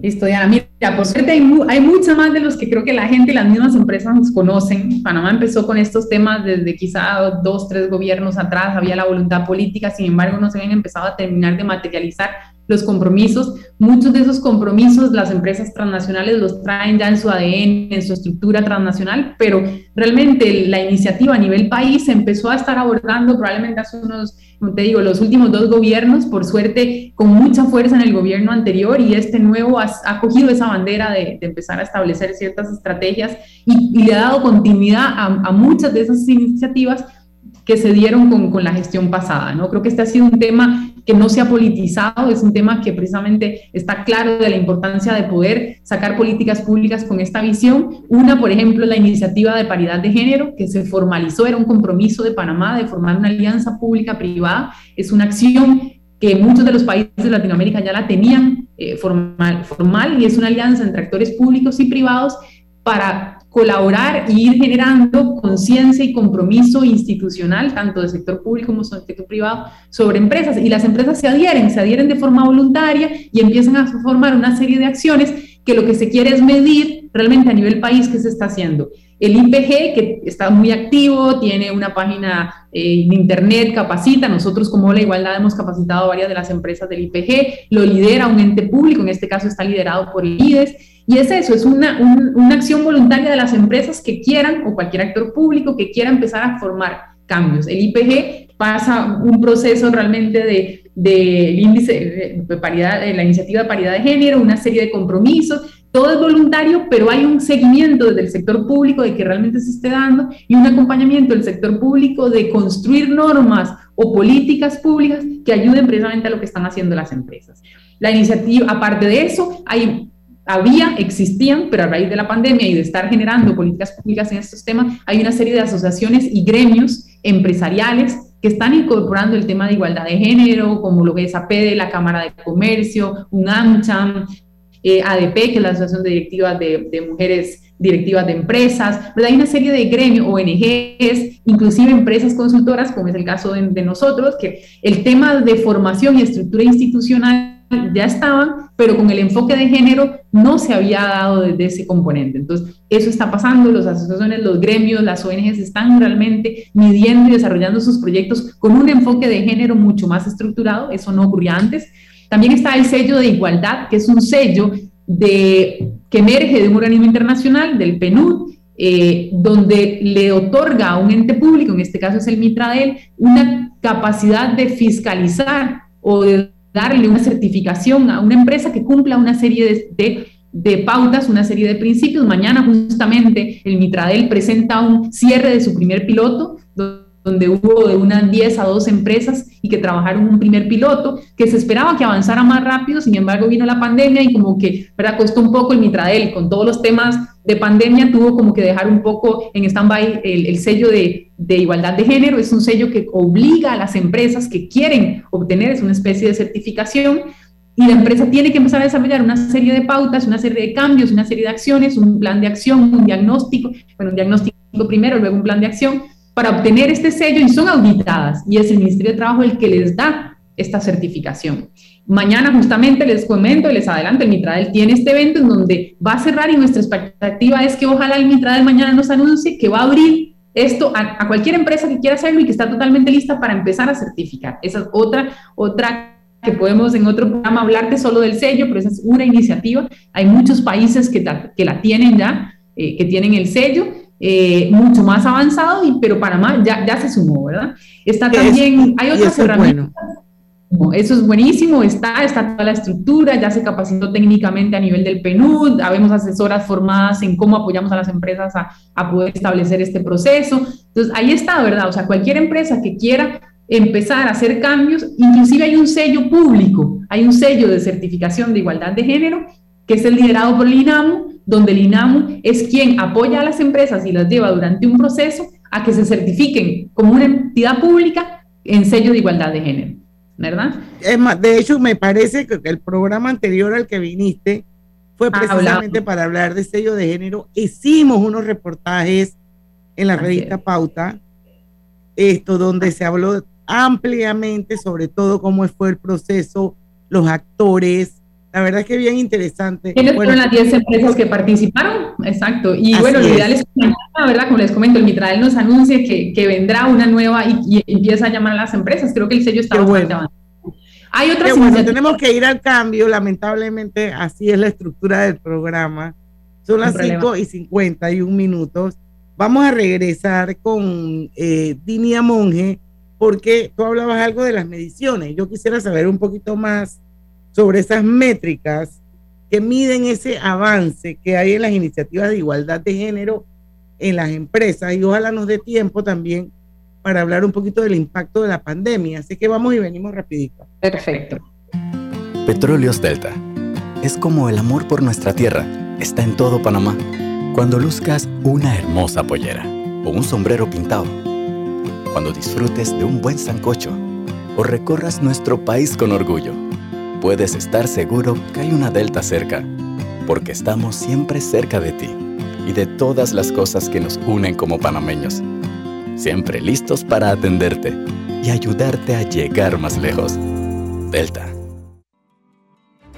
[SPEAKER 24] Listo, Diana. Mira, por suerte hay, mucho más de los que creo que la gente y las mismas empresas conocen. Panamá empezó con estos temas desde quizá dos, tres gobiernos atrás, había la voluntad política, sin embargo no se habían empezado a terminar de materializar los compromisos. Muchos de esos compromisos las empresas transnacionales los traen ya en su ADN, en su estructura transnacional, pero realmente la iniciativa a nivel país se empezó a estar abordando probablemente hace unos, como te digo, los últimos dos gobiernos, por suerte con mucha fuerza en el gobierno anterior y este nuevo ha, cogido esa bandera de, empezar a establecer ciertas estrategias y, le ha dado continuidad a, a muchas de esas iniciativas que se dieron con, con, la gestión pasada. ¿no? Creo que este ha sido un tema que no se ha politizado, es un tema que precisamente está claro de la importancia de poder sacar políticas públicas con esta visión. Una, por ejemplo, la iniciativa de paridad de género, que se formalizó, era un compromiso de Panamá de formar una alianza pública-privada, es una acción que muchos de los países de Latinoamérica ya la tenían eh, formal, formal y es una alianza entre actores públicos y privados para colaborar e ir generando conciencia y compromiso institucional, tanto del sector público como del sector privado, sobre empresas. Y las empresas se adhieren, se adhieren de forma voluntaria y empiezan a formar una serie de acciones que lo que se quiere es medir realmente a nivel país qué se está haciendo. El IPG, que está muy activo, tiene una página eh, en internet, capacita. Nosotros como la igualdad hemos capacitado varias de las empresas del IPG. Lo lidera un ente público, en este caso está liderado por el IDES. Y es eso, es una, una acción voluntaria de las empresas que quieran, o cualquier actor público que quiera empezar a formar cambios. El IPG pasa un proceso realmente de, de índice de paridad, de la iniciativa de paridad de género, una serie de compromisos, todo es voluntario, pero hay un seguimiento desde el sector público de que realmente se esté dando y un acompañamiento del sector público de construir normas o políticas públicas que ayuden precisamente a lo que están haciendo las empresas. La iniciativa, aparte de eso, hay había, existían, pero a raíz de la pandemia y de estar generando políticas públicas en estos temas, hay una serie de asociaciones y gremios empresariales que están incorporando el tema de igualdad de género, como lo que es APD, la Cámara de Comercio, UNAMCHAM, eh, ADP, que es la Asociación de Directivas de, Mujeres Directivas de Empresas, ¿verdad? Hay una serie de gremios, ONGs, inclusive empresas consultoras, como es el caso de, de nosotros, que el tema de formación y estructura institucional ya estaban, pero con el enfoque de género no se había dado desde ese componente. Entonces, eso está pasando, las asociaciones, los gremios, las ONGs están realmente midiendo y desarrollando sus proyectos con un enfoque de género mucho más estructurado, eso no ocurría antes. También está el sello de igualdad, que es un sello de, que emerge de un organismo internacional, del PNUD, eh, donde le otorga a un ente público, en este caso es el Mitradel, una capacidad de fiscalizar o de darle una certificación a una empresa que cumpla una serie de, de, pautas, una serie de principios. Mañana justamente el Mitradel presenta un cierre de su primer piloto, donde hubo de unas 10 a 12 empresas y que trabajaron un primer piloto, que se esperaba que avanzara más rápido, sin embargo vino la pandemia y como que, ¿verdad? Costó un poco el Mitradel, con todos los temas de pandemia, tuvo como que dejar un poco en stand-by el, el, sello de, de igualdad de género, es un sello que obliga a las empresas que quieren obtener, es una especie de certificación, y la empresa tiene que empezar a desarrollar una serie de pautas, una serie de cambios, una serie de acciones, un plan de acción, un diagnóstico, bueno, un diagnóstico primero, luego un plan de acción, para obtener este sello y son auditadas y es el Ministerio de Trabajo el que les da esta certificación. Mañana justamente les comento les adelanto, el Mitradel tiene este evento en donde va a cerrar y nuestra expectativa es que ojalá el Mitradel mañana nos anuncie que va a abrir esto a, a, cualquier empresa que quiera hacerlo y que está totalmente lista para empezar a certificar. Esa es otra, otra que podemos en otro programa hablarte solo del sello, pero esa es una iniciativa. Hay muchos países que, que la tienen ya, eh, que tienen el sello eh, mucho más avanzado, y, pero Panamá ya, ya se sumó, ¿verdad? Está también, hay otras herramientas. Bueno. Eso es buenísimo, está, está toda la estructura, ya se capacitó técnicamente a nivel del PNUD, habemos asesoras formadas en cómo apoyamos a las empresas a, a poder establecer este proceso. Entonces, ahí está, ¿verdad? O sea, cualquier empresa que quiera empezar a hacer cambios, inclusive hay un sello público, hay un sello de certificación de igualdad de género, que es el liderado por el INAMU, donde el INAMU es quien apoya a las empresas y las lleva durante un proceso a que se certifiquen como una entidad pública en sello de igualdad de género, ¿verdad?
[SPEAKER 6] Es más, de hecho, me parece que el programa anterior al que viniste fue precisamente ah, para hablar de sello de género. Hicimos unos reportajes en la revista Pauta, esto donde se habló ampliamente sobre todo cómo fue el proceso, los actores, la verdad es que bien interesante.
[SPEAKER 24] ¿Quiénes bueno, fueron las 10 empresas que participaron? Exacto. Y bueno, lo ideal es que ¿verdad? Como les comento, el Mitrael nos anuncie que, que vendrá una nueva y, y, empieza a llamar a las empresas. Creo que el sello está
[SPEAKER 6] Qué
[SPEAKER 24] bastante
[SPEAKER 6] bueno.
[SPEAKER 24] avanzado. Hay otras
[SPEAKER 6] bueno, tenemos que ir al cambio, lamentablemente así es la estructura del programa. Son las 5 y 51 minutos. Vamos a regresar con eh, Dinia Monge, porque tú hablabas algo de las mediciones. Yo quisiera saber un poquito más sobre esas métricas que miden ese avance que hay en las iniciativas de igualdad de género en las empresas y ojalá nos dé tiempo también para hablar un poquito del impacto de la pandemia. Así que vamos y venimos rapidito.
[SPEAKER 24] Perfecto.
[SPEAKER 13] Petróleos Delta. Es como el amor por nuestra tierra. Está en todo Panamá. Cuando luzcas una hermosa pollera o un sombrero pintado. Cuando disfrutes de un buen sancocho o recorras nuestro país con orgullo puedes estar seguro que hay una Delta cerca, porque estamos siempre cerca de ti y de todas las cosas que nos unen como panameños. Siempre listos para atenderte y ayudarte a llegar más lejos. Delta.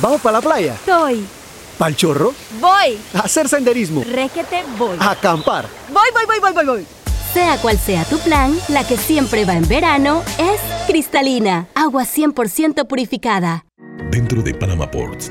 [SPEAKER 26] ¿Vamos para la playa?
[SPEAKER 18] Soy.
[SPEAKER 26] ¿Pal chorro?
[SPEAKER 18] Voy.
[SPEAKER 26] A hacer senderismo.
[SPEAKER 18] Requete, voy.
[SPEAKER 26] A acampar.
[SPEAKER 18] Voy, voy, voy, voy, voy, voy. Sea cual sea tu plan, la que siempre va en verano es cristalina, agua 100% purificada.
[SPEAKER 27] Dentro de Panama Ports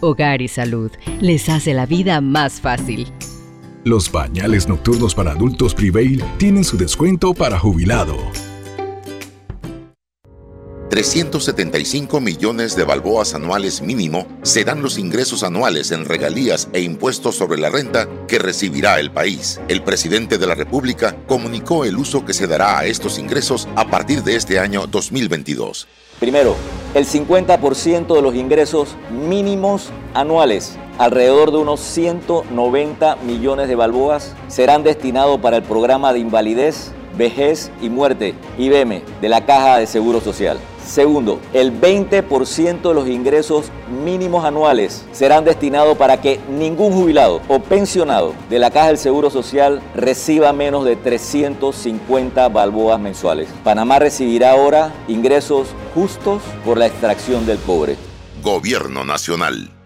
[SPEAKER 2] Hogar y Salud les hace la vida más fácil.
[SPEAKER 27] Los pañales nocturnos para adultos Prevail tienen su descuento para jubilado.
[SPEAKER 19] 375 millones de balboas anuales mínimo serán los ingresos anuales en regalías e impuestos sobre la renta que recibirá el país. El presidente de la República comunicó el uso que se dará a estos ingresos a partir de este año 2022.
[SPEAKER 28] Primero, el 50% de los ingresos mínimos anuales, alrededor de unos 190 millones de balboas, serán destinados para el programa de invalidez, vejez y muerte, IBM, de la Caja de Seguro Social. Segundo, el 20% de los ingresos mínimos anuales serán destinados para que ningún jubilado o pensionado de la Caja del Seguro Social reciba menos de 350 balboas mensuales. Panamá recibirá ahora ingresos justos por la extracción del cobre.
[SPEAKER 19] Gobierno Nacional.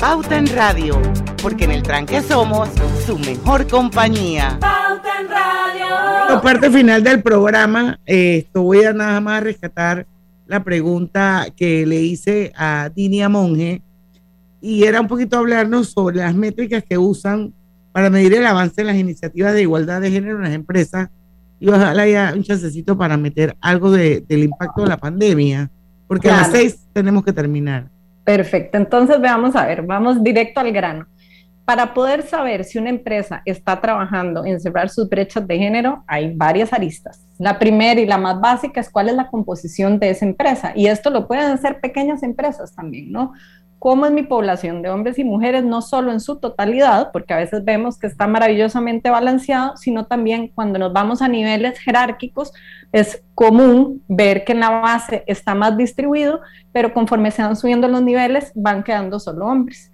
[SPEAKER 6] Pauta en Radio, porque en el tranque somos su mejor compañía.
[SPEAKER 29] Pauta en Radio.
[SPEAKER 6] La parte final del programa, eh, esto voy a nada más rescatar la pregunta que le hice a Dinia Monge y era un poquito hablarnos sobre las métricas que usan para medir el avance en las iniciativas de igualdad de género en las empresas y ojalá haya un chancecito para meter algo de, del impacto de la pandemia, porque a las seis tenemos que terminar.
[SPEAKER 14] Perfecto, entonces veamos a ver, vamos directo al grano. Para poder saber si una empresa está trabajando en cerrar sus brechas de género, hay varias aristas. La primera y la más básica es cuál es la composición de esa empresa. Y esto lo pueden hacer pequeñas empresas también, ¿no? Cómo es mi población de hombres y mujeres, no solo en su totalidad, porque a veces vemos que está maravillosamente balanceado, sino también cuando nos vamos a niveles jerárquicos, es común ver que en la base está más distribuido, pero conforme se van subiendo los niveles, van quedando solo hombres.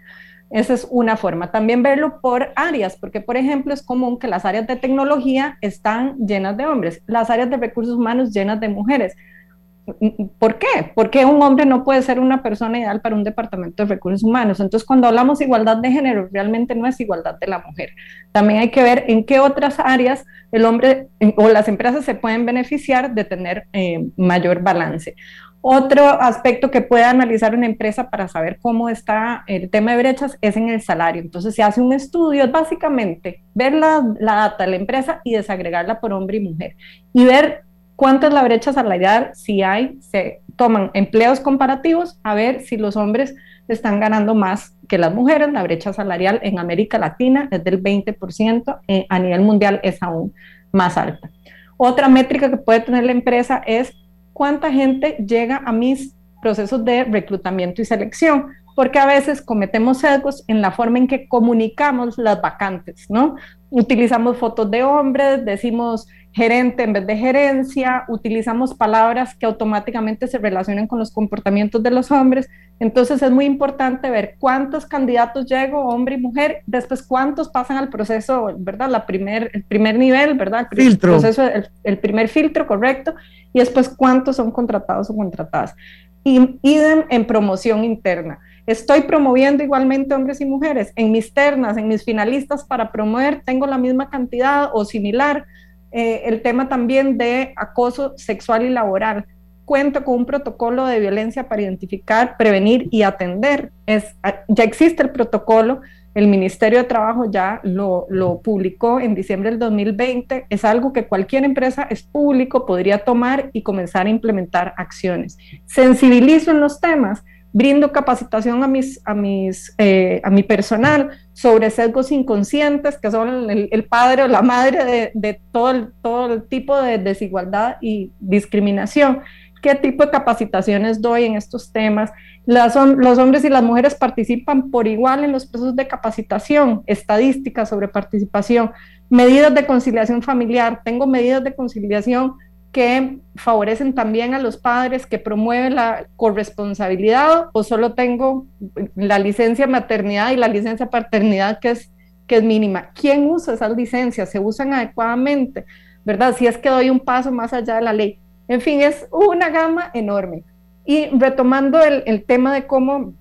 [SPEAKER 14] Esa es una forma. También verlo por áreas, porque por ejemplo es común que las áreas de tecnología están llenas de hombres, las áreas de recursos humanos llenas de mujeres ¿Por qué? Porque un hombre no puede ser una persona ideal para un departamento de recursos humanos. Entonces, cuando hablamos de igualdad de género, realmente no es igualdad de la mujer. También hay que ver en qué otras áreas el hombre o las empresas se pueden beneficiar de tener eh, mayor balance. Otro aspecto que puede analizar una empresa para saber cómo está el tema de brechas es en el salario. Entonces se hace un estudio, es básicamente ver la data de la empresa y desagregarla por hombre y mujer y ver cuánto es la brecha salarial, si hay, se toman empleos comparativos a ver si los hombres están ganando más que las mujeres. La brecha salarial en América Latina es del 20%, eh, a nivel mundial es aún más alta. Otra métrica que puede tener la empresa es cuánta gente llega a mis procesos de reclutamiento y selección, porque a veces cometemos sesgos en la forma en que comunicamos las vacantes, ¿no? Utilizamos fotos de hombres, decimos gerente en vez de gerencia, utilizamos palabras que automáticamente se relacionan con los comportamientos de los hombres. Entonces es muy importante ver cuántos candidatos llego, hombre y mujer, después cuántos pasan al proceso, ¿verdad? La primer, el primer nivel, ¿verdad? El
[SPEAKER 6] filtro.
[SPEAKER 14] Proceso, el, primer filtro, correcto. Y después cuántos son contratados o contratadas. Y idem en promoción interna. Estoy promoviendo igualmente hombres y mujeres. En mis ternas, en mis finalistas para promover, tengo la misma cantidad o similar eh, el tema también de acoso sexual y laboral. Cuento con un protocolo de violencia para identificar, prevenir y atender. Es, ah, ya existe el protocolo, el Ministerio de Trabajo ya lo, lo, publicó en diciembre del 2020. Es algo que cualquier empresa es público, podría tomar y comenzar a implementar acciones. Sensibilizo en los temas brindo capacitación a, mis, a, mis, eh, a mi personal sobre sesgos inconscientes, que son el, padre o la madre de, todo, el, todo el tipo de desigualdad y discriminación. qué tipo de capacitaciones doy en estos temas. los hombres y las mujeres participan por igual en los procesos de capacitación, estadísticas sobre participación, medidas de conciliación familiar. Tengo medidas de conciliación que favorecen también a los padres, que promueven la corresponsabilidad, o solo tengo la licencia maternidad y la licencia paternidad que es, que es mínima. ¿Quién usa esas licencias? ¿Se usan adecuadamente? ¿Verdad? Si es que doy un paso más allá de la ley. En fin, es una gama enorme. Y retomando el, tema de cómo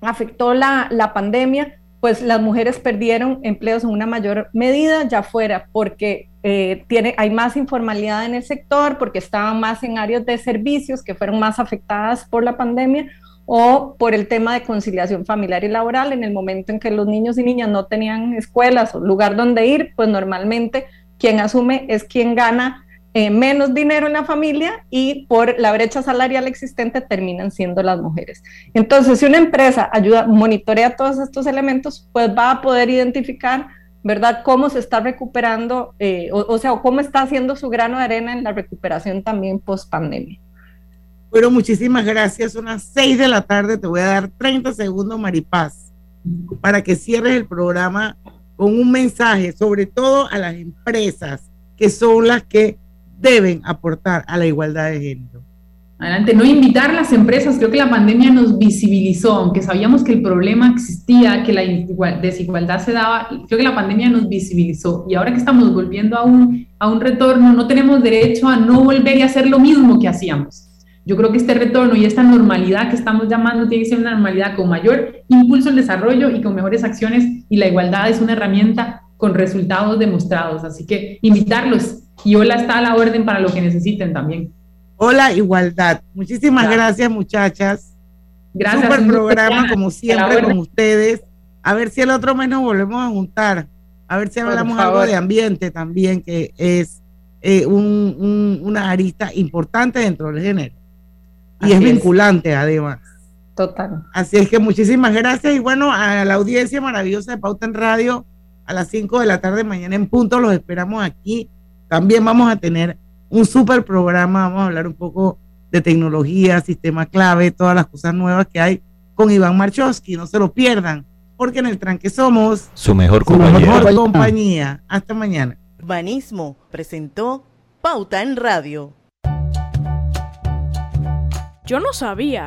[SPEAKER 14] afectó la, la pandemia, pues las mujeres perdieron empleos en una mayor medida, ya fuera porque eh, tiene, hay más informalidad en el sector, porque estaban más en áreas de servicios que fueron más afectadas por la pandemia, o por el tema de conciliación familiar y laboral, en el momento en que los niños y niñas no tenían escuelas o lugar donde ir, pues normalmente quien asume es quien gana eh, menos dinero en la familia y por la brecha salarial existente terminan siendo las mujeres. Entonces, si una empresa ayuda, monitorea todos estos elementos, pues va a poder identificar, ¿verdad?, cómo se está recuperando, eh, o, sea, cómo está haciendo su grano de arena en la recuperación también post pandemia.
[SPEAKER 6] Bueno, muchísimas gracias. Son las 6 de la tarde. Te voy a dar 30 segundos, Maripaz, para que cierres el programa con un mensaje, sobre todo a las empresas que son las que deben aportar a la igualdad de género.
[SPEAKER 24] Adelante, no invitar a las empresas, creo que la pandemia nos visibilizó, aunque sabíamos que el problema existía, que la desigualdad se daba, creo que la pandemia nos visibilizó y ahora que estamos volviendo a un, a un retorno, no tenemos derecho a no volver y hacer lo mismo que hacíamos. Yo creo que este retorno y esta normalidad que estamos llamando tiene que ser una normalidad con mayor impulso al desarrollo y con mejores acciones y la igualdad es una herramienta con resultados demostrados. Así que invitarlos y hola está a la orden para lo que necesiten también.
[SPEAKER 6] Hola, igualdad. Muchísimas gracias, muchachas.
[SPEAKER 24] Gracias.
[SPEAKER 6] Super programa, como siempre, con ustedes. A ver si el otro mes nos volvemos a juntar. A ver si hablamos algo de ambiente también, que es eh, una arista importante dentro del género. Y es vinculante, además.
[SPEAKER 14] Total.
[SPEAKER 6] Así es que muchísimas gracias. Y bueno, a la audiencia maravillosa de Pauta en Radio, a las 5 de la tarde mañana en punto, los esperamos aquí también vamos a tener un super programa, vamos a hablar un poco de tecnología, sistema clave, todas las cosas nuevas que hay con Iván Marchowski, no se lo pierdan, porque en el tranque somos
[SPEAKER 3] su mejor compañía.
[SPEAKER 6] compañía. Hasta mañana.
[SPEAKER 4] Urbanismo presentó Pauta en Radio.
[SPEAKER 30] Yo no sabía